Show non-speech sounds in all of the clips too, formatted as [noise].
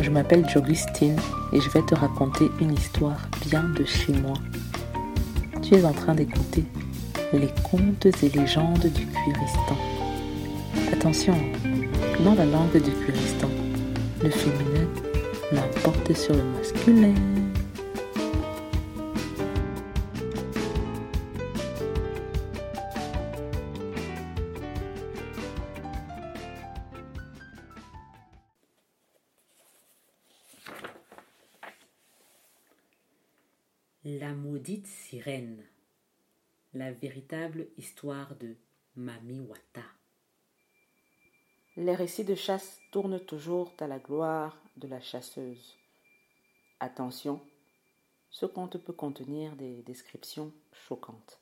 Je m'appelle Jogustine et je vais te raconter une histoire bien de chez moi. Tu es en train d'écouter les contes et légendes du Cuiristan. Attention, dans la langue du Cuiristan, le féminin l'emporte sur le masculin. La véritable histoire de Mami Wata. Les récits de chasse tournent toujours à la gloire de la chasseuse. Attention, ce conte peut contenir des descriptions choquantes.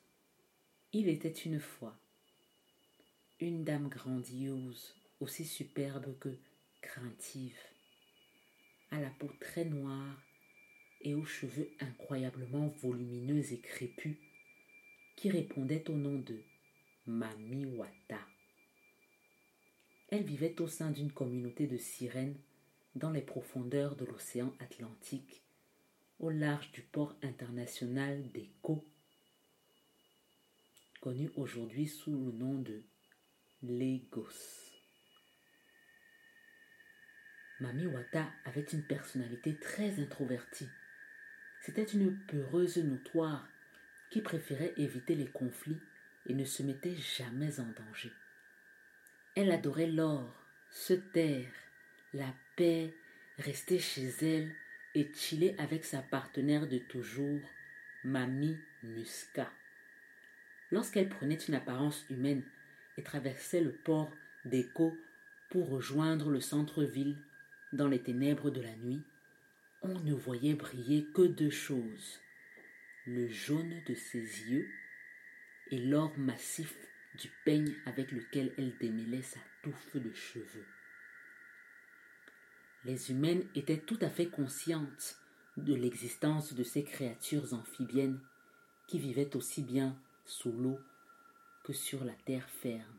Il était une fois une dame grandiose, aussi superbe que craintive, à la peau très noire et aux cheveux incroyablement volumineux et crépus, qui répondait au nom de Mami Wata. Elle vivait au sein d'une communauté de sirènes dans les profondeurs de l'océan Atlantique, au large du port international d'Eko, connu aujourd'hui sous le nom de Lagos. Mami Wata avait une personnalité très introvertie c'était une peureuse notoire qui préférait éviter les conflits et ne se mettait jamais en danger. Elle adorait l'or, se taire, la paix, rester chez elle et chiller avec sa partenaire de toujours, Mamie Musca. Lorsqu'elle prenait une apparence humaine et traversait le port d'Echo pour rejoindre le centre-ville dans les ténèbres de la nuit, on ne voyait briller que deux choses, le jaune de ses yeux et l'or massif du peigne avec lequel elle démêlait sa touffe de cheveux. Les humaines étaient tout à fait conscientes de l'existence de ces créatures amphibiennes qui vivaient aussi bien sous l'eau que sur la terre ferme.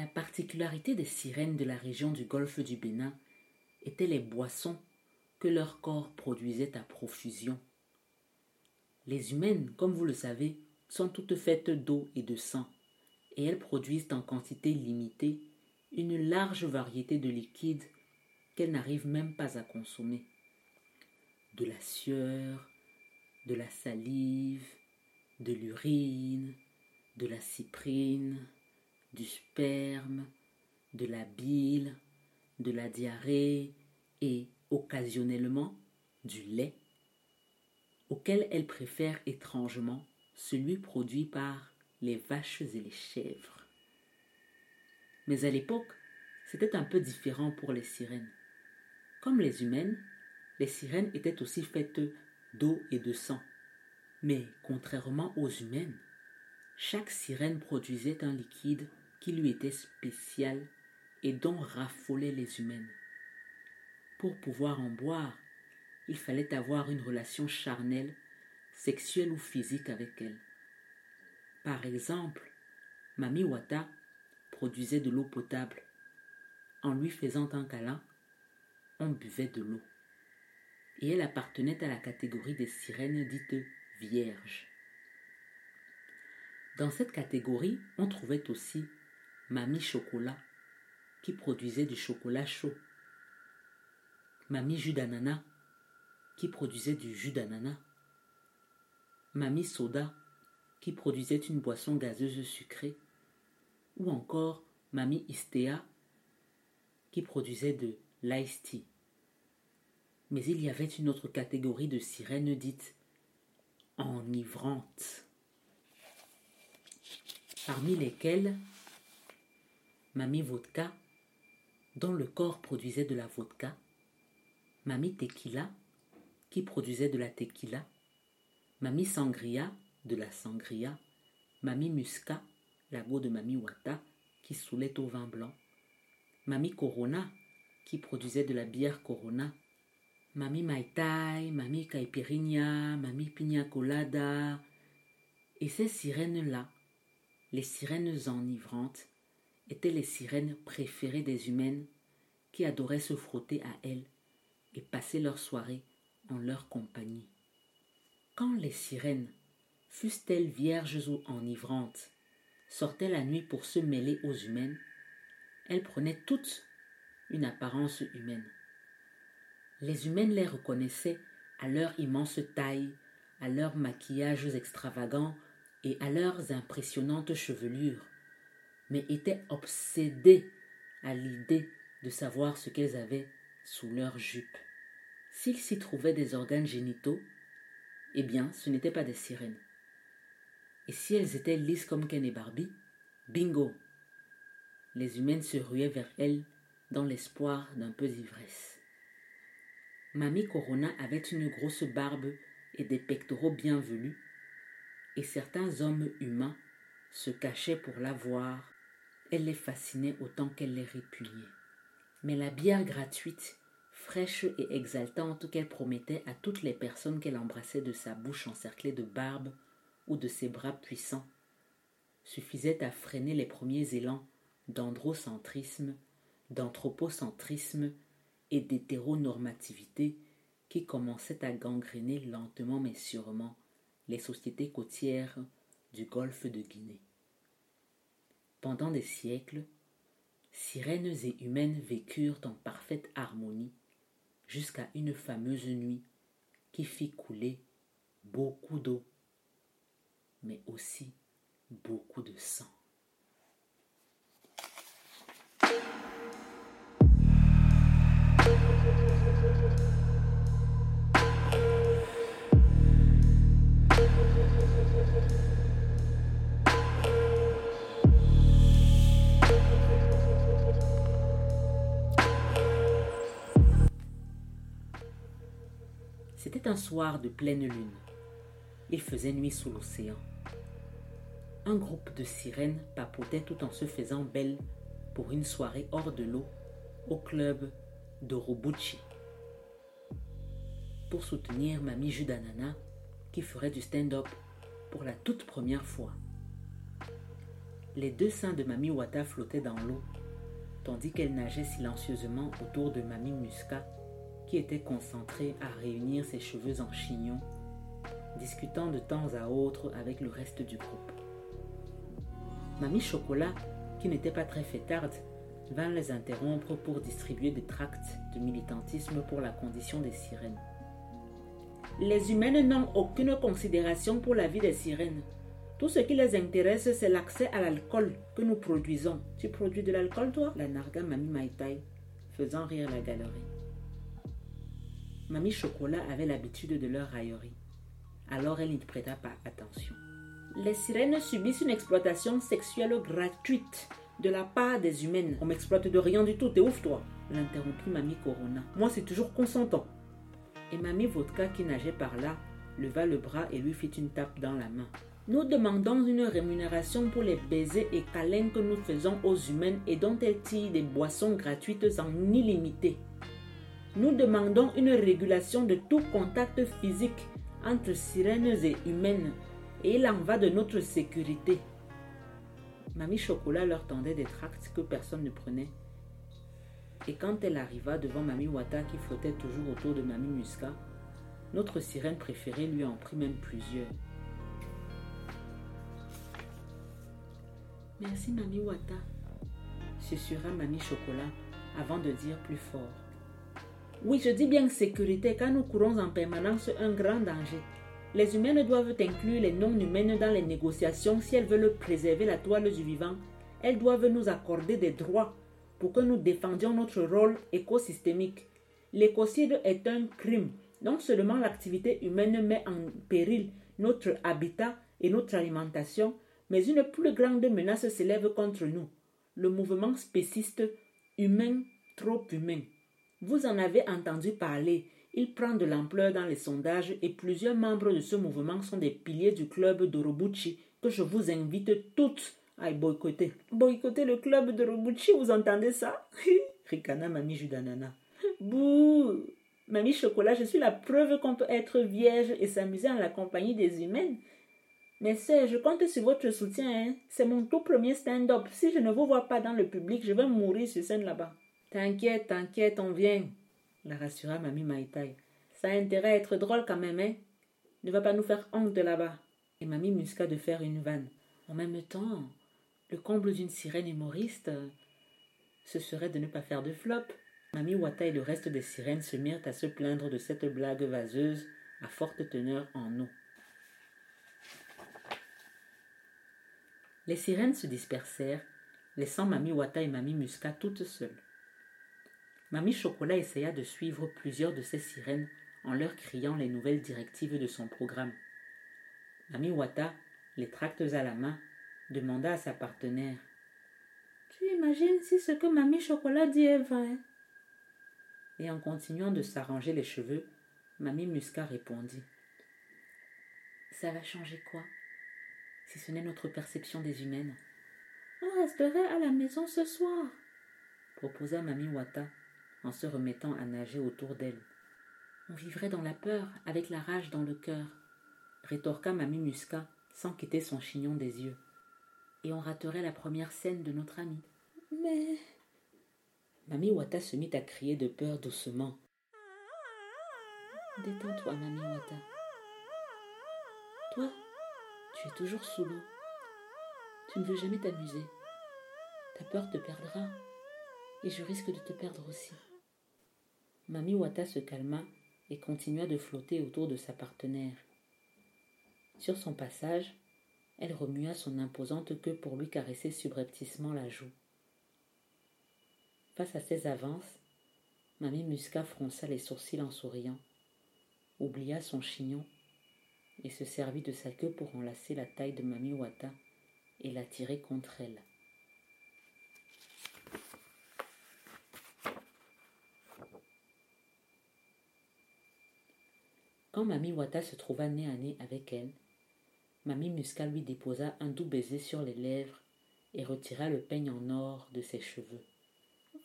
La particularité des sirènes de la région du golfe du Bénin était les boissons que leur corps produisait à profusion. Les humaines, comme vous le savez, sont toutes faites d'eau et de sang, et elles produisent en quantité limitée une large variété de liquides qu'elles n'arrivent même pas à consommer. De la sueur, de la salive, de l'urine, de la cyprine, du sperme, de la bile, de la diarrhée et occasionnellement du lait, auquel elle préfère étrangement celui produit par les vaches et les chèvres. Mais à l'époque, c'était un peu différent pour les sirènes. Comme les humaines, les sirènes étaient aussi faites d'eau et de sang. Mais contrairement aux humaines, chaque sirène produisait un liquide qui lui était spécial et dont raffolaient les humaines. Pour pouvoir en boire, il fallait avoir une relation charnelle, sexuelle ou physique avec elle. Par exemple, Mami Wata produisait de l'eau potable. En lui faisant un câlin, on buvait de l'eau. Et elle appartenait à la catégorie des sirènes dites vierges. Dans cette catégorie, on trouvait aussi Mamie Chocolat, qui produisait du chocolat chaud. Mamie Jus d'ananas, qui produisait du jus d'ananas. Mamie Soda, qui produisait une boisson gazeuse sucrée. Ou encore Mamie Istea, qui produisait de l'ice tea. Mais il y avait une autre catégorie de sirènes dites enivrantes, parmi lesquelles Mamie Vodka, dont le corps produisait de la vodka, Mamie Tequila, qui produisait de la tequila, Mamie Sangria, de la sangria, Mamie Musca, la go de Mamie Wata, qui saoulait au vin blanc, Mamie Corona, qui produisait de la bière Corona, Mamie Maitai, Mamie Caipirinha, Mamie Pina Colada, et ces sirènes-là, les sirènes enivrantes, étaient les sirènes préférées des humaines qui adoraient se frotter à elles et passer leur soirée en leur compagnie. Quand les sirènes, fussent-elles vierges ou enivrantes, sortaient la nuit pour se mêler aux humaines, elles prenaient toutes une apparence humaine. Les humaines les reconnaissaient à leur immense taille, à leurs maquillages extravagants et à leurs impressionnantes chevelures, mais étaient obsédées à l'idée de savoir ce qu'elles avaient sous leurs jupes. S'il s'y trouvait des organes génitaux, eh bien, ce n'étaient pas des sirènes. Et si elles étaient lisses comme Ken et Barbie, bingo Les humaines se ruaient vers elles dans l'espoir d'un peu d'ivresse. Mamie Corona avait une grosse barbe et des pectoraux bien velus, et certains hommes humains se cachaient pour la voir. Elle les fascinait autant qu'elle les répugnait. Mais la bière gratuite, fraîche et exaltante qu'elle promettait à toutes les personnes qu'elle embrassait de sa bouche encerclée de barbe ou de ses bras puissants, suffisait à freiner les premiers élans d'androcentrisme, d'anthropocentrisme et d'hétéronormativité qui commençaient à gangréner lentement mais sûrement les sociétés côtières du golfe de Guinée. Pendant des siècles, sirènes et humaines vécurent en parfaite harmonie jusqu'à une fameuse nuit qui fit couler beaucoup d'eau, mais aussi beaucoup de sang. C'était un soir de pleine lune. Il faisait nuit sous l'océan. Un groupe de sirènes papotait tout en se faisant belle pour une soirée hors de l'eau au club d'Orobuchi. Pour soutenir Mamie Judanana qui ferait du stand-up pour la toute première fois. Les deux seins de Mamie Wata flottaient dans l'eau, tandis qu'elle nageait silencieusement autour de Mamie Musca qui était concentrée à réunir ses cheveux en chignon, discutant de temps à autre avec le reste du groupe. Mamie Chocolat, qui n'était pas très fêtarde, vint les interrompre pour distribuer des tracts de militantisme pour la condition des sirènes. Les humaines n'ont aucune considération pour la vie des sirènes. Tout ce qui les intéresse, c'est l'accès à l'alcool que nous produisons. Tu produis de l'alcool, toi? La narga Mamie Maitai, faisant rire la galerie. Mamie Chocolat avait l'habitude de leur raillerie. Alors elle n'y prêta pas attention. Les sirènes subissent une exploitation sexuelle gratuite de la part des humaines. On m'exploite de rien du tout, t'es ouf toi L'interrompit Mamie Corona. Moi c'est toujours consentant. Et Mamie Vodka qui nageait par là leva le bras et lui fit une tape dans la main. Nous demandons une rémunération pour les baisers et câlins que nous faisons aux humaines et dont elles tirent des boissons gratuites en illimité. Nous demandons une régulation de tout contact physique entre sirènes et humaines et il en va de notre sécurité. Mamie Chocolat leur tendait des tracts que personne ne prenait. Et quand elle arriva devant Mamie Wata qui flottait toujours autour de Mamie Musca, notre sirène préférée lui en prit même plusieurs. Merci Mamie Wata, susurra Mamie Chocolat avant de dire plus fort. Oui, je dis bien sécurité car nous courons en permanence un grand danger. Les humaines doivent inclure les non-humaines dans les négociations si elles veulent préserver la toile du vivant. Elles doivent nous accorder des droits pour que nous défendions notre rôle écosystémique. L'écocide est un crime. Non seulement l'activité humaine met en péril notre habitat et notre alimentation, mais une plus grande menace s'élève contre nous. le mouvement spéciste humain trop humain. Vous en avez entendu parler. Il prend de l'ampleur dans les sondages et plusieurs membres de ce mouvement sont des piliers du club d'Orobuchi que je vous invite toutes à boycotter. Boycotter le club d'Orobuchi, vous entendez ça? [laughs] Ricana Mamie Judanana. Bouh Mamie Chocolat, je suis la preuve qu'on peut être vierge et s'amuser en la compagnie des humaines. Mais sœur, je compte sur votre soutien. Hein. C'est mon tout premier stand-up. Si je ne vous vois pas dans le public, je vais mourir sur scène là-bas. T'inquiète, t'inquiète, on vient, la rassura Mamie Maïtaï. Ça a intérêt à être drôle quand même, hein. Ne va pas nous faire honte de là-bas. Et Mamie musqua de faire une vanne. En même temps, le comble d'une sirène humoriste, ce serait de ne pas faire de flop. Mamie Wata et le reste des sirènes se mirent à se plaindre de cette blague vaseuse à forte teneur en eau. Les sirènes se dispersèrent, laissant Mamie Wata et Mamie Musca toutes seules. Mamie Chocolat essaya de suivre plusieurs de ces sirènes en leur criant les nouvelles directives de son programme. Mamie Wata, les tracts à la main, demanda à sa partenaire. Tu imagines si ce que Mamie Chocolat dit est vrai? Et en continuant de s'arranger les cheveux, Mamie Musca répondit. Ça va changer quoi? Si ce n'est notre perception des humaines. On resterait à la maison ce soir, proposa Mamie Wata en se remettant à nager autour d'elle. On vivrait dans la peur, avec la rage dans le cœur, rétorqua Mamie Musca sans quitter son chignon des yeux. Et on raterait la première scène de notre ami. Mais. Mamie Wata se mit à crier de peur doucement. Détends-toi, Mamie Wata. Toi, tu es toujours sous l'eau. Tu ne veux jamais t'amuser. Ta peur te perdra, et je risque de te perdre aussi. Mami Wata se calma et continua de flotter autour de sa partenaire. Sur son passage, elle remua son imposante queue pour lui caresser subrepticement la joue. Face à ses avances, Mamie Musca fronça les sourcils en souriant, oublia son chignon et se servit de sa queue pour enlacer la taille de Mami Wata et la tirer contre elle. Quand Mami Wata se trouva nez à nez avec elle, Mami Musca lui déposa un doux baiser sur les lèvres et retira le peigne en or de ses cheveux.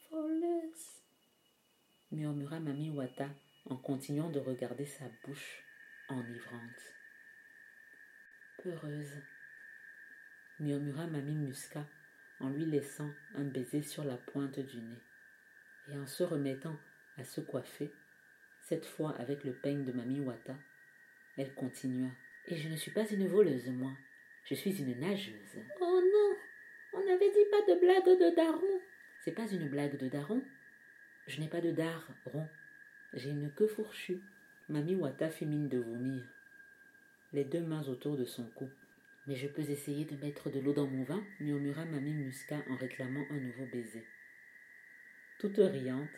Voleuse murmura Mami Wata en continuant de regarder sa bouche enivrante heureuse, murmura Mamie Musca en lui laissant un baiser sur la pointe du nez. Et en se remettant à se coiffer, cette fois avec le peigne de Mamie Wata, elle continua. Et je ne suis pas une voleuse, moi. Je suis une nageuse. Oh non On n'avait dit pas de blague de daron. C'est pas une blague de daron. Je n'ai pas de dard rond. J'ai une queue fourchue. Mamie Wata fit mine de vomir les deux mains autour de son cou. Mais je peux essayer de mettre de l'eau dans mon vin, murmura Mamie Musca en réclamant un nouveau baiser. Toute riante,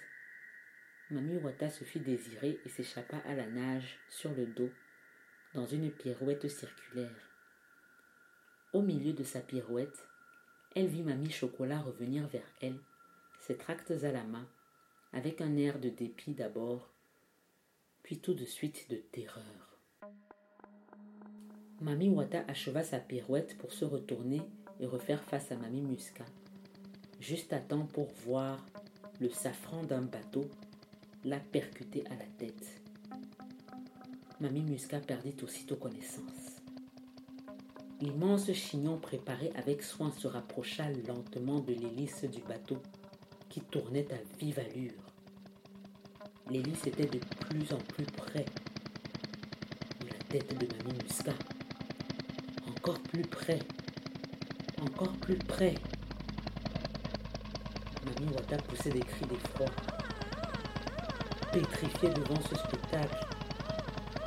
Mamie Wata se fit désirer et s'échappa à la nage, sur le dos, dans une pirouette circulaire. Au milieu de sa pirouette, elle vit Mamie Chocolat revenir vers elle, ses tracts à la main, avec un air de dépit d'abord, puis tout de suite de terreur. Mamie Wata acheva sa pirouette pour se retourner et refaire face à Mamie Musca. Juste à temps pour voir le safran d'un bateau la percuter à la tête. Mamie Musca perdit aussitôt connaissance. L'immense chignon préparé avec soin se rapprocha lentement de l'hélice du bateau qui tournait à vive allure. L'hélice était de plus en plus près de la tête de Mamie Musca encore plus près, encore plus près. Mamie Wata poussait des cris d'effroi, pétrifiée devant ce spectacle.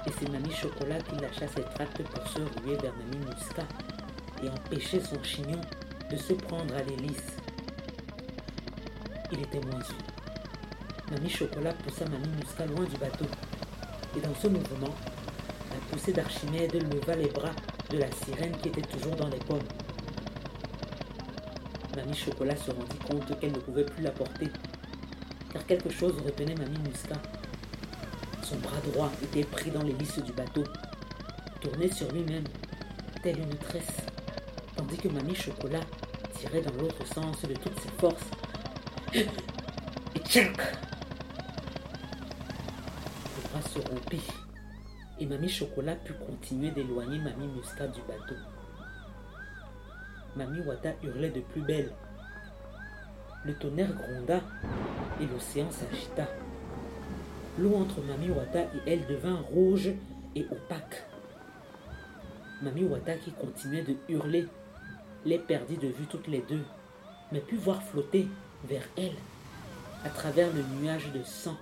Et c'est Mamie Chocolat qui lâcha ses tracts pour se ruer vers Mamie Musca et empêcher son chignon de se prendre à l'hélice. Il était moins sûr. Mamie Chocolat poussa Mamie Musca loin du bateau. Et dans ce mouvement, la poussée d'Archimède leva les bras de la sirène qui était toujours dans les pommes. Mamie Chocolat se rendit compte qu'elle ne pouvait plus la porter, car quelque chose retenait Mamie Muscat. Son bras droit était pris dans l'hélice du bateau, tourné sur lui-même, telle une tresse, tandis que Mamie Chocolat tirait dans l'autre sens de toutes ses forces. Et tchac Le bras se rompit, et Mamie Chocolat put continuer d'éloigner Mamie Muscat du bateau. Mamie Wata hurlait de plus belle. Le tonnerre gronda et l'océan s'agita. L'eau entre Mamie Wata et elle devint rouge et opaque. Mamie Wata, qui continuait de hurler, les perdit de vue toutes les deux, mais put voir flotter vers elle, à travers le nuage de sang,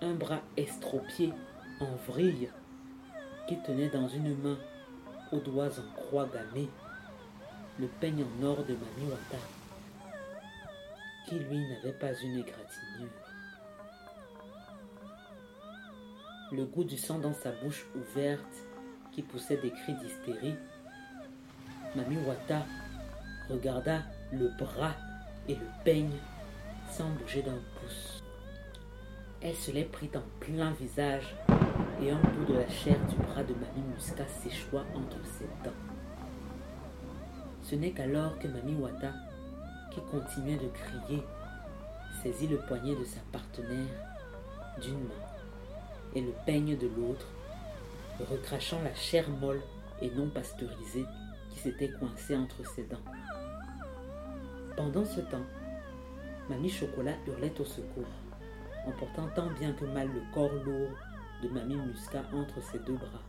un bras estropié en vrille qui tenait dans une main aux doigts en croix gammée, le peigne en or de Mamie Wata, qui lui n'avait pas une égratignure. Le goût du sang dans sa bouche ouverte, qui poussait des cris d'hystérie, Mamie Wata regarda le bras et le peigne sans bouger d'un pouce. Elle se les prit en plein visage et un bout de la chair du bras de Mamie Musca s'échoua entre ses dents. Ce n'est qu'alors que Mamie Wata, continuait de crier, saisit le poignet de sa partenaire d'une main et le peigne de l'autre, recrachant la chair molle et non pasteurisée qui s'était coincée entre ses dents. Pendant ce temps, Mamie Chocolat hurlait au secours, en portant tant bien que mal le corps lourd de Mamie Muscat entre ses deux bras.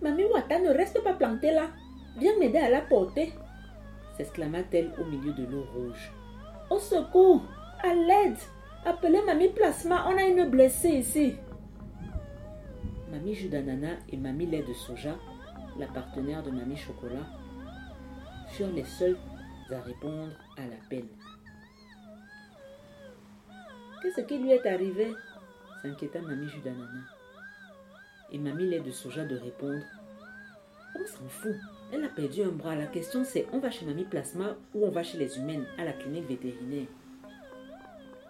Mamie Wata ne reste pas Viens m'aider à la porter. s'exclama-t-elle au milieu de l'eau rouge. Au secours, à l'aide. Appelez Mamie Plasma, on a une blessée ici. Mamie jus d'ananas et Mamie lait de soja, la partenaire de Mamie Chocolat, furent les seuls à répondre à l'appel. Qu'est-ce qui lui est arrivé? s'inquiéta Mamie jus d'ananas. Et Mamie lait de soja de répondre On s'en fout, elle a perdu un bras. La question c'est on va chez Mamie Plasma ou on va chez les humaines à la clinique vétérinaire?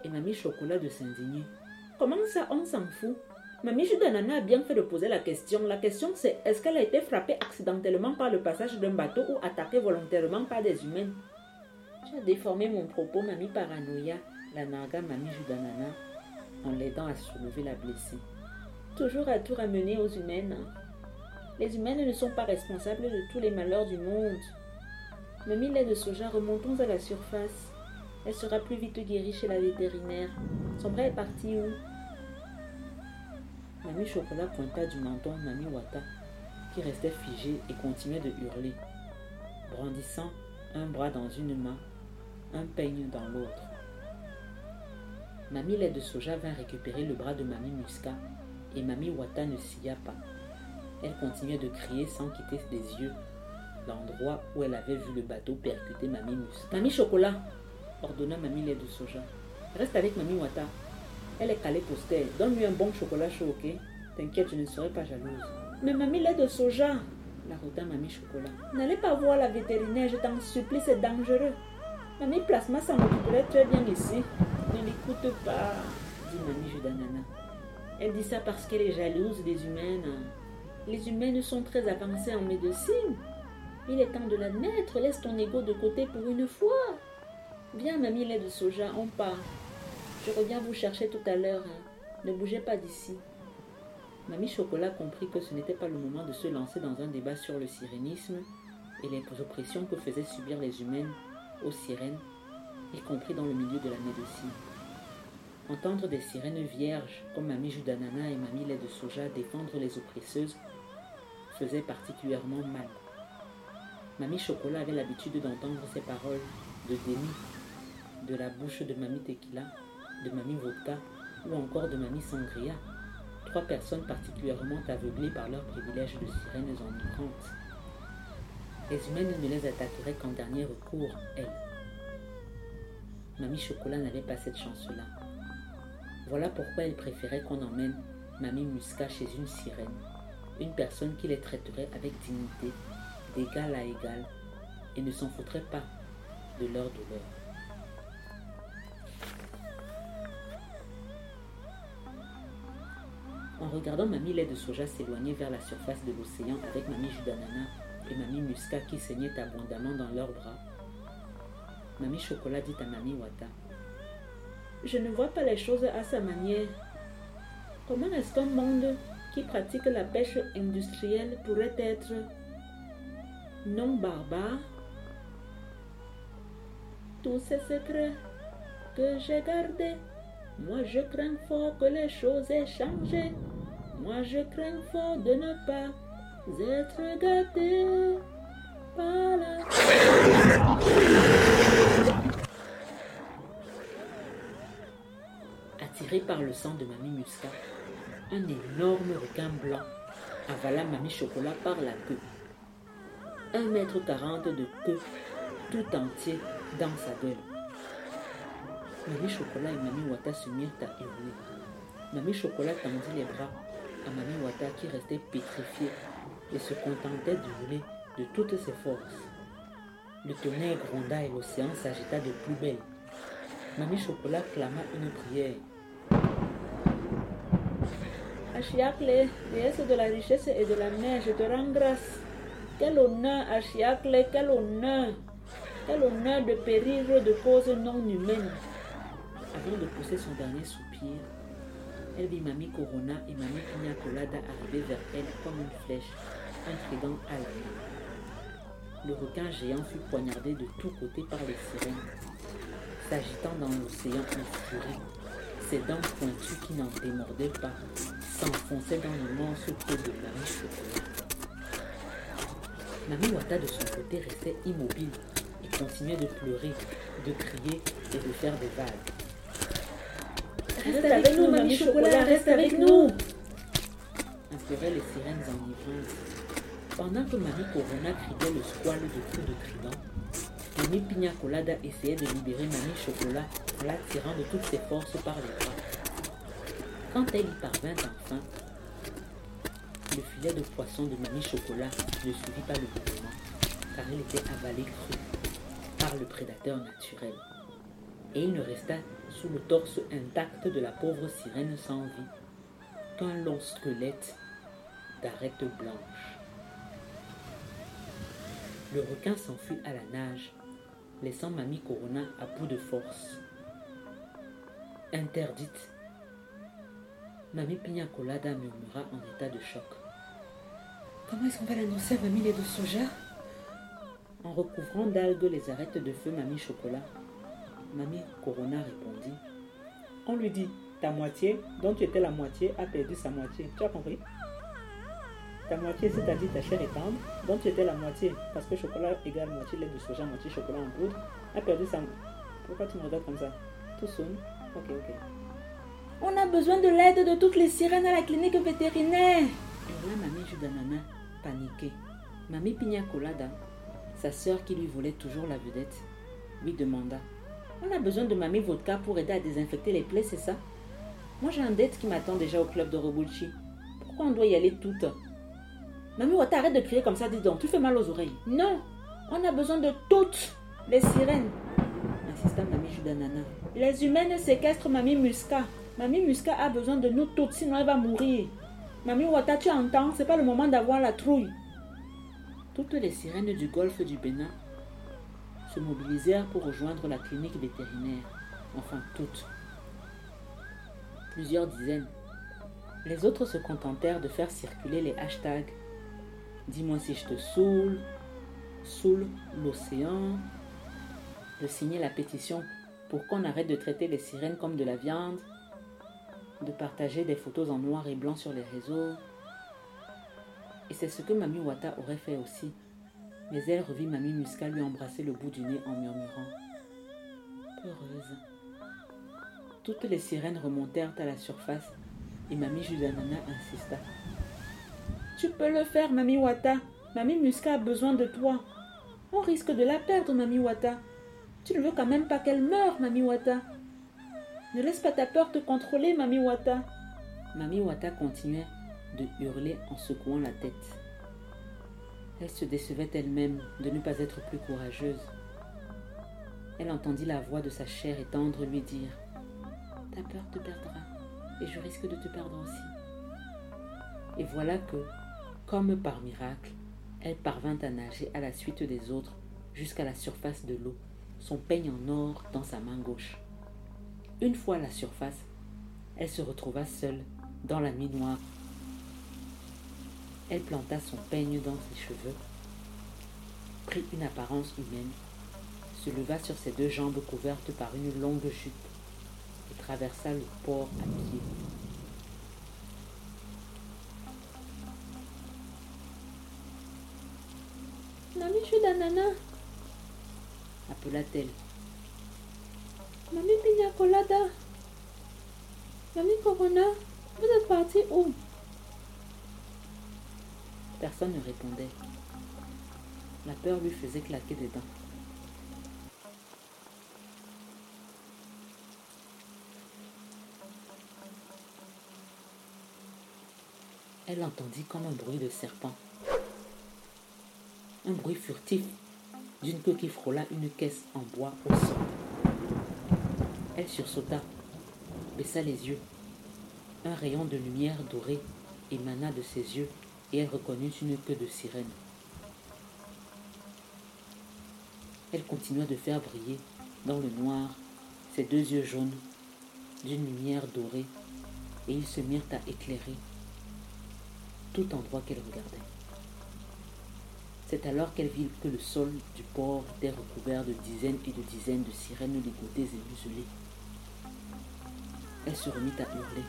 Et Mamie Chocolat de s'indigner. Comment ça, on s'en fout? Mamie Judanana a bien fait de poser la question. La question c'est est-ce qu'elle a été frappée accidentellement par le passage d'un bateau ou attaquée volontairement par des humains Tu as déformé mon propos, Mamie Paranoïa, la narga Mamie Judanana, en l'aidant à soulever la blessée. Toujours à tout ramener aux humaines. Les humaines ne sont pas responsables de tous les malheurs du monde. Mamie lait de soja, remontons à la surface. Elle sera plus vite guérie chez la vétérinaire. Son bras est parti où? Mamie Chocolat pointa du menton Mamie Wata, qui restait figée et continuait de hurler, brandissant un bras dans une main, un peigne dans l'autre. Mamie lait de soja vint récupérer le bras de Mamie Musca et Mamie Wata ne s'y pas. Elle continuait de crier sans quitter des yeux l'endroit où elle avait vu le bateau percuter Mamie Musca. Mamie Chocolat, ordonna Mamie lait de soja. Reste avec Mamie Wata. Elle est calée pour terre. Donne-lui un bon chocolat chaud, ok? T'inquiète, je ne serai pas jalouse. Mais mamie lait de soja, la rota Mamie Chocolat. N'allez pas voir la vétérinaire, je t'en supplie, c'est dangereux. Mamie Plasma s'en occuperait très bien ici. Ne l'écoute pas, dit Mamie Judanana. Elle dit ça parce qu'elle est jalouse des humaines. Les humaines sont très avancées en médecine. Il est temps de l'admettre. Laisse ton ego de côté pour une fois. Viens, mamie lait de soja, on part. Je reviens vous chercher tout à l'heure. Ne bougez pas d'ici. Mamie Chocolat comprit que ce n'était pas le moment de se lancer dans un débat sur le sirénisme et les oppressions que faisaient subir les humaines aux sirènes, y compris dans le milieu de la médecine. Entendre des sirènes vierges comme Mamie Judanana et Mamie lait de soja défendre les oppresseuses faisait particulièrement mal. Mamie Chocolat avait l'habitude d'entendre ces paroles de déni de la bouche de Mamie Tequila, de Mamie Vodka ou encore de Mamie Sangria, trois personnes particulièrement aveuglées par leurs privilèges de sirènes emigrantes. Les humaines ne les attaqueraient qu'en dernier recours, elles. Mamie Chocolat n'avait pas cette chance-là. Voilà pourquoi elle préférait qu'on emmène Mamie Musca chez une sirène, une personne qui les traiterait avec dignité, d'égal à égal, et ne s'en foutrait pas de leur douleur. En regardant Mamie lait de soja s'éloigner vers la surface de l'océan avec Mamie Judanana et Mamie Musca qui saignaient abondamment dans leurs bras, Mamie Chocolat dit à Mamie Wata Je ne vois pas les choses à sa manière. Comment est-ce qu'un monde qui pratique la pêche industrielle pourrait être non barbare Tous ces secrets que j'ai gardés, moi je crains fort que les choses aient changé. Moi je crains fort de ne pas être gâté par la... Attiré par le sang de Mamie Muscat, un énorme requin blanc avala Mamie Chocolat par la queue. Un mètre quarante de queue tout entier dans sa gueule. Mamie Chocolat et Mamie Wata se mirent à hurler. Mamie Chocolat tendit les bras à Mamie Wata qui restait pétrifiée et se contentait d'hurler de toutes ses forces. Le tonnerre gronda et l'océan s'agita de plus belle. Mamie Chocolat clama une prière. Achiakle, déesse de la richesse et de la mer, je te rends grâce. Quel honneur, Achiakle, quel honneur. Quel honneur de périr de causes non humaines. Avant de pousser son dernier soupir, elle vit Mamie Corona et Mamie Pina Colada arriver vers elle comme une flèche, un trident à la main. Le requin géant fut poignardé de tous côtés par les sirènes, s'agitant dans l'océan en. Ses dents pointues qui n'en démordaient pas s'enfonçaient dans l'immense peau de Mamie Chocolat. Mamie Wata de son côté restait immobile et continuait de pleurer, de crier et de faire des vagues. Reste avec nous, Mamie Chocolat, reste avec nous. imploraient les sirènes enivrantes. Pendant que Mamie Corona criait le squale de coups de trident, Mamie Pina Colada essayait de libérer Mamie Chocolat en la tirant de toutes ses forces par les bras. Quand elle y parvint enfin, le filet de poisson de Mamie Chocolat ne suivit pas le mouvement, car il était avalé cru par le prédateur naturel. Et il ne resta sous le torse intact de la pauvre sirène sans vie qu'un long squelette d'arête blanche. Le requin s'enfuit à la nage, laissant Mamie Corona à bout de force. Interdite, Mamie Pina Colada murmura en état de choc. Comment est-ce qu'on va l'annoncer à Mamie lait de soja En recouvrant d'algues les arêtes de feu Mamie Chocolat, Mamie Corona répondit On lui dit ta moitié, dont tu étais la moitié, a perdu sa moitié. Tu as compris? Ta moitié, c'est-à-dire ta chair est tendre, dont tu étais la moitié, parce que chocolat égale moitié lait de soja, moitié chocolat en poudre, a perdu sa. Pourquoi tu me regardes comme ça? Tout soon Ok, ok. On a besoin de l'aide de toutes les sirènes à la clinique vétérinaire. Et là, Mamie Judanana, paniquée, Mamie Pina Colada, sa sœur qui lui volait toujours la vedette, lui demanda On a besoin de Mamie Vodka pour aider à désinfecter les plaies, c'est ça? Moi j'ai un dette qui m'attend déjà au club de Robuchi. Pourquoi on doit y aller toutes Mamie Wata, arrête de crier comme ça, dis donc, tu fais mal aux oreilles. Non, on a besoin de toutes les sirènes. Mamie Judanana. Les humaines séquestrent Mamie Musca. Mamie Musca a besoin de nous toutes, sinon elle va mourir. Mamie Wata, tu entends, c'est pas le moment d'avoir la trouille. Toutes les sirènes du golfe du Bénin se mobilisèrent pour rejoindre la clinique vétérinaire. Enfin, toutes. Plusieurs dizaines. Les autres se contentèrent de faire circuler les hashtags Dis-moi si je te saoule, saoule l'océan, de signer la pétition pour qu'on arrête de traiter les sirènes comme de la viande, de partager des photos en noir et blanc sur les réseaux. Et c'est ce que Mamie Wata aurait fait aussi. Mais elle revit Mamie Musca lui embrasser le bout du nez en murmurant Peureuse. Toutes les sirènes remontèrent à la surface et Mamie Judanana insista. Tu peux le faire, Mamie Wata. Mamie Musca a besoin de toi. On risque de la perdre, Mamie Wata. Tu ne veux quand même pas qu'elle meure, Mamie Wata. Ne laisse pas ta peur te contrôler, Mami Wata. Mami Wata continuait de hurler en secouant la tête. Elle se décevait elle-même de ne pas être plus courageuse. Elle entendit la voix de sa chère et tendre lui dire Ta peur te perdra, et je risque de te perdre aussi. Et voilà que, comme par miracle, elle parvint à nager à la suite des autres jusqu'à la surface de l'eau, son peigne en or dans sa main gauche. Une fois à la surface, elle se retrouva seule dans la nuit noire. Elle planta son peigne dans ses cheveux, prit une apparence humaine, se leva sur ses deux jambes couvertes par une longue jupe et traversa le port à pied. Nami Nana, appela-t-elle. Mami Pina Colada, Mami Corona, vous êtes parti où? Personne ne répondait. La peur lui faisait claquer des dents. Elle entendit comme un bruit de serpent. Un bruit furtif d'une queue qui frôla une caisse en bois au sol. Elle sursauta, baissa les yeux. Un rayon de lumière dorée émana de ses yeux et elle reconnut une queue de sirène. Elle continua de faire briller dans le noir ses deux yeux jaunes d'une lumière dorée et ils se mirent à éclairer tout endroit qu'elle regardait. C'est alors qu'elle vit que le sol du port était recouvert de dizaines et de dizaines de sirènes ligotées et muselées. Elle se remit à hurler.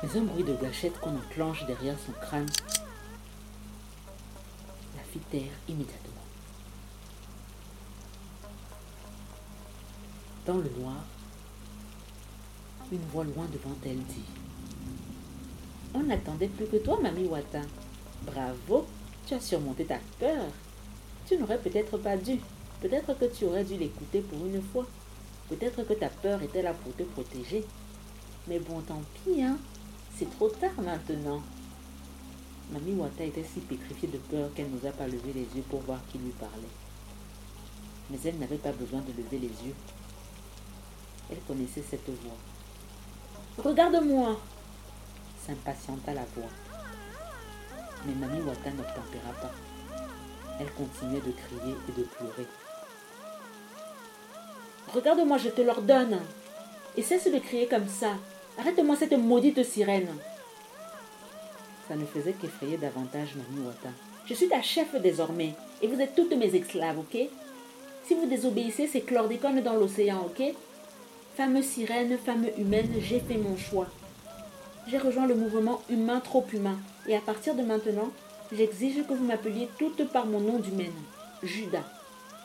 Mais un bruit de gâchette qu'on enclenche derrière son crâne la fit taire immédiatement. Dans le noir, une voix loin devant elle dit On n'attendait plus que toi, Mamie Wata. Bravo, tu as surmonté ta peur. Tu n'aurais peut-être pas dû. Peut-être que tu aurais dû l'écouter pour une fois. Peut-être que ta peur était là pour te protéger. Mais bon, tant pis, hein. C'est trop tard maintenant. Mamie Wata était si pétrifiée de peur qu'elle n'osa pas lever les yeux pour voir qui lui parlait. Mais elle n'avait pas besoin de lever les yeux. Elle connaissait cette voix. Regarde-moi, s'impatienta la voix. Mais Mamie Wata n'obtempéra pas. Elle continuait de crier et de pleurer. Regarde-moi, je te l'ordonne. Et cesse de crier comme ça. Arrête-moi cette maudite sirène. Ça ne faisait qu'effrayer davantage Mamie Wata. Je suis ta chef désormais. Et vous êtes toutes mes esclaves, ok? Si vous désobéissez, c'est chlordécone dans l'océan, ok? Femme sirène, femme humaine, j'ai fait mon choix. J'ai rejoint le mouvement humain trop humain. Et à partir de maintenant, j'exige que vous m'appeliez toutes par mon nom d'humaine. Judas.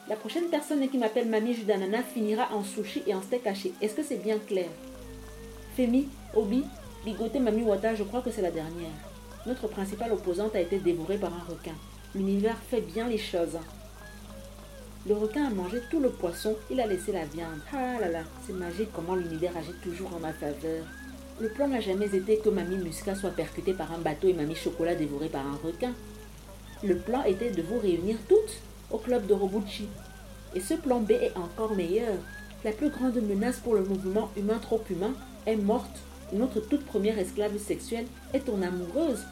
La prochaine personne qui m'appelle Mamie Judanana finira en sushi et en steak haché. Est-ce que c'est bien clair? Femi, Obi, Ligoté, Mami Wata, je crois que c'est la dernière. Notre principale opposante a été dévorée par un requin. L'univers fait bien les choses. Le requin a mangé tout le poisson, il a laissé la viande. Ah là là, c'est magique comment l'univers agit toujours en ma faveur. Le plan n'a jamais été que Mamie Musca soit percutée par un bateau et Mamie Chocolat dévorée par un requin. Le plan était de vous réunir toutes au club de Robucci. Et ce plan B est encore meilleur. La plus grande menace pour le mouvement humain trop humain est morte. Notre toute première esclave sexuelle est ton amoureuse,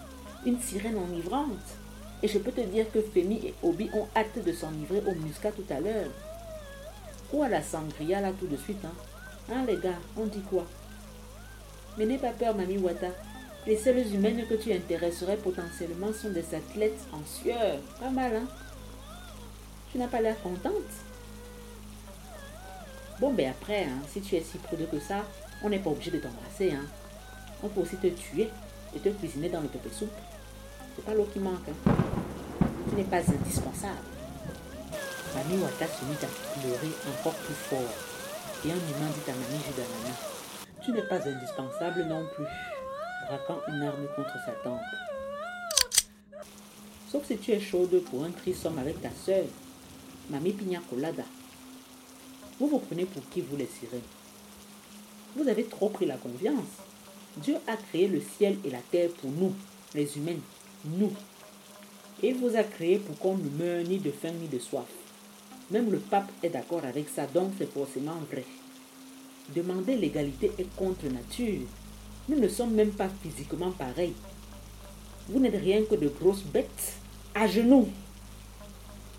une sirène enivrante. Et je peux te dire que Femi et Obi ont hâte de s'enivrer au muscat tout à l'heure. Ou à la sangria là tout de suite, hein? Hein les gars, on dit quoi? Mais n'aie pas peur, Mamie Wata. Les seules humaines que tu intéresserais potentiellement sont des athlètes en sueur. Pas mal, hein? Tu n'as pas l'air contente? Bon, ben après, hein, si tu es si prude que ça, on n'est pas obligé de t'embrasser. Hein. On peut aussi te tuer et te cuisiner dans le pépé soupe. C'est pas l'eau qui manque. Hein. Tu n'es pas indispensable. Mamie Wata se mit à pleurer encore plus fort. Et un humain dit à Mamie Judanana Tu n'es pas indispensable non plus, braquant une arme contre sa tempe. Sauf si tu es chaude pour un trisomme avec ta sœur, Mamie Pina Colada. Vous vous prenez pour qui, vous les sirènes Vous avez trop pris la confiance. Dieu a créé le ciel et la terre pour nous, les humains, nous. Et il vous a créé pour qu'on ne meure ni de faim ni de soif. Même le pape est d'accord avec ça, donc c'est forcément vrai. Demander l'égalité est contre nature. Nous ne sommes même pas physiquement pareils. Vous n'êtes rien que de grosses bêtes à genoux.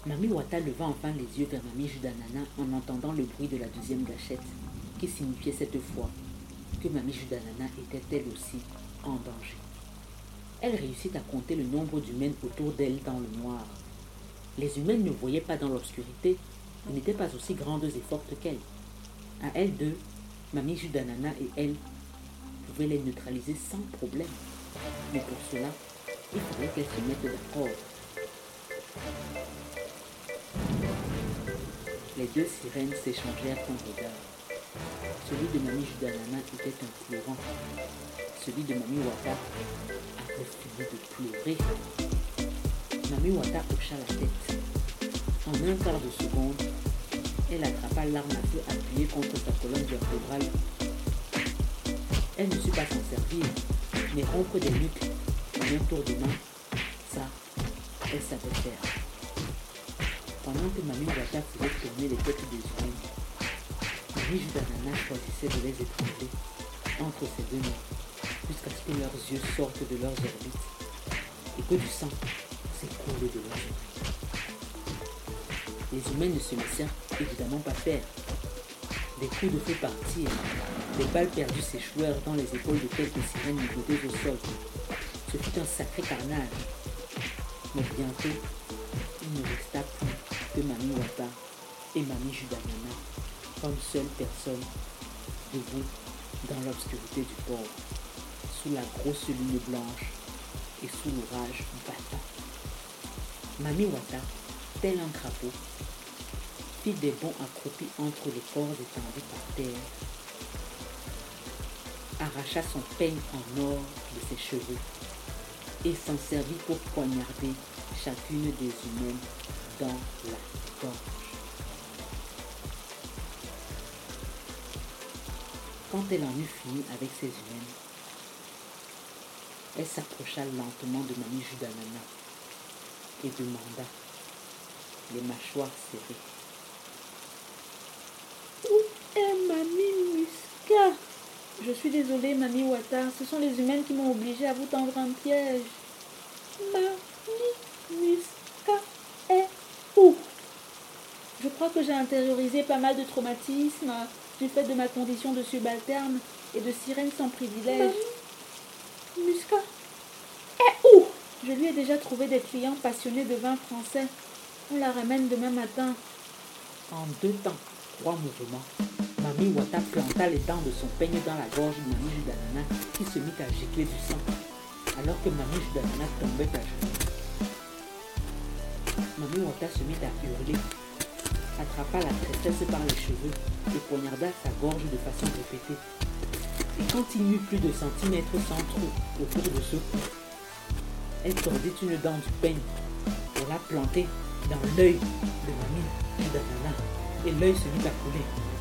Mami Wata leva enfin les yeux vers Mami Judanana en entendant le bruit de la deuxième gâchette, qui signifiait cette fois que Mami Judanana était elle aussi en danger. Elle réussit à compter le nombre d'humains autour d'elle dans le noir. Les humains ne voyaient pas dans l'obscurité et n'étaient pas aussi grandes et fortes qu'elle. À elles deux, Mamie Judanana et elle pouvaient les neutraliser sans problème. Mais pour cela, il fallait qu'elles se mettent d'accord. Les deux sirènes s'échangèrent un regard. Celui de Mamie Judanana était un pleurant. Celui de Mamie Wata avait fini de pleurer. Mamie Wata hocha la tête. En un quart de seconde, elle attrapa l'arme à feu appuyée contre sa colonne vertébrale. Elle ne sut pas s'en servir, mais rompre des nuques en un tour de main, ça, elle savait faire. Pendant que Mamie Wata faisait tourner les têtes des humains, Mamie Judanana choisissait de les étrangler entre ses deux mains jusqu'à ce que leurs yeux sortent de leurs orbites et que du sang s'écoule de leurs yeux. Les humains ne se laissèrent évidemment pas faire. Des coups de feu partirent, des balles perdues s'échouèrent dans les épaules de quelques sirènes négotées au sol. Ce fut un sacré carnage. Mais bientôt, il ne resta plus que Mamie Wata et Mamie Judanana comme seules personnes debout dans l'obscurité du port, sous la grosse lune blanche et sous l'orage battant. Mamie Wata, tel un crapaud, fit des bonds accroupis entre les corps étendus par terre, arracha son peigne en or de ses cheveux et s'en servit pour poignarder chacune des humaines dans la gorge. Quand elle en eut fini avec ses humaines, elle s'approcha lentement de Mamie Judanana et demanda, les mâchoires serrées. Où est Mamie Musca Je suis désolée, Mamie Wata. Ce sont les humains qui m'ont obligée à vous tendre un piège. Mamie est où? Je crois que j'ai intériorisé pas mal de traumatismes du fait de ma condition de subalterne et de sirène sans privilège. Musca est où? Je lui ai déjà trouvé des clients passionnés de vin français. On la ramène demain matin. En deux temps, trois mouvements, Mamie Wata planta les dents de son peigne dans la gorge de Mamie Judanana qui se mit à gicler du sang, alors que Mamie Judanana tombait à genoux. Mamie Wata se mit à hurler, attrapa la tristesse par les cheveux et poignarda sa gorge de façon répétée. Et quand il n'y eut plus de centimètres sans trou autour de ce cou, elle tordit une dent du peigne pour la planter dans l'œil de Mamie Judanana et l'œil se mit à couler.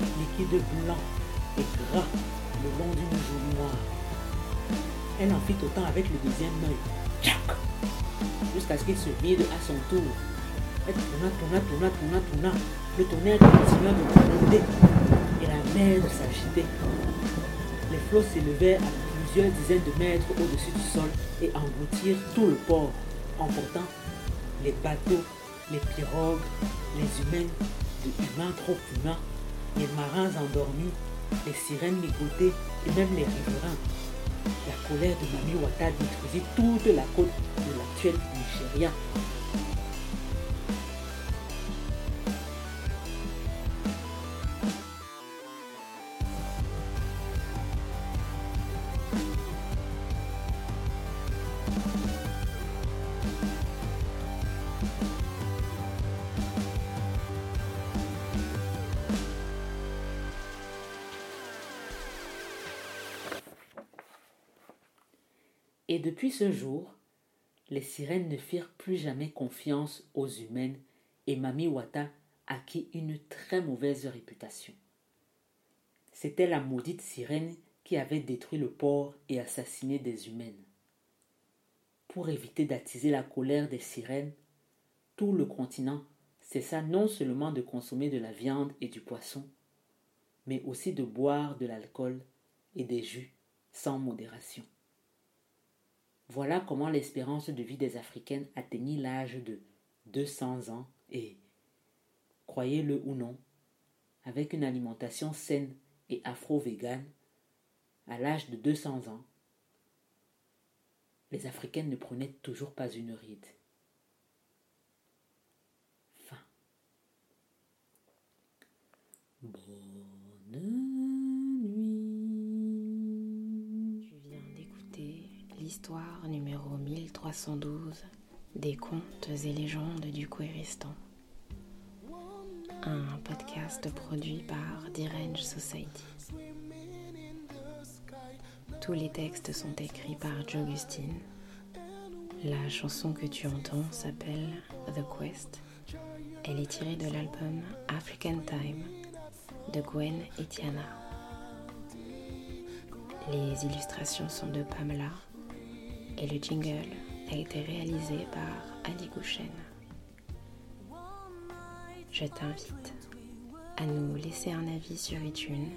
Liquide blanc et gras le long d'une joue noire. Elle en fit autant avec le deuxième œil. Jusqu'à ce qu'il se vide à son tour. Elle tourna, tourna, tourna, tourna, tourna. Le tonnerre continua de gronder et la mer s'agitait. Les flots s'élevèrent à plusieurs dizaines de mètres au-dessus du sol et engloutirent tout le port, emportant les bateaux, les pirogues, les humains, de humains trop humains, les marins endormis, les sirènes négotées et même les riverains. La colère de Mami Wata détruisit toute la côte de l'actuel Nigeria. Et depuis ce jour, les sirènes ne firent plus jamais confiance aux humaines et Mami Wata acquis une très mauvaise réputation. C'était la maudite sirène qui avait détruit le port et assassiné des humaines. Pour éviter d'attiser la colère des sirènes, tout le continent cessa non seulement de consommer de la viande et du poisson, mais aussi de boire de l'alcool et des jus sans modération. Voilà comment l'espérance de vie des Africaines atteignit l'âge de 200 ans et, croyez-le ou non, avec une alimentation saine et afro-végane, à l'âge de 200 ans, les Africaines ne prenaient toujours pas une ride. Fin. Bonne nuit. Tu viens d'écouter l'histoire numéro 1312 des contes et légendes du Kouéristan. Un podcast produit par Dirange Society. Tous les textes sont écrits par Jogustine. La chanson que tu entends s'appelle The Quest. Elle est tirée de l'album African Time de Gwen et Tiana. Les illustrations sont de Pamela et le jingle a été réalisé par Ali Gouchen. Je t'invite à nous laisser un avis sur iTunes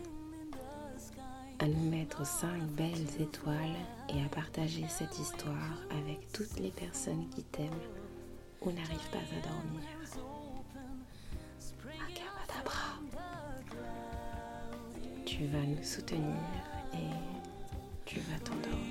à nous mettre cinq belles étoiles et à partager cette histoire avec toutes les personnes qui t'aiment ou n'arrivent pas à dormir. Akabadabra. Tu vas nous soutenir et tu vas t'endormir.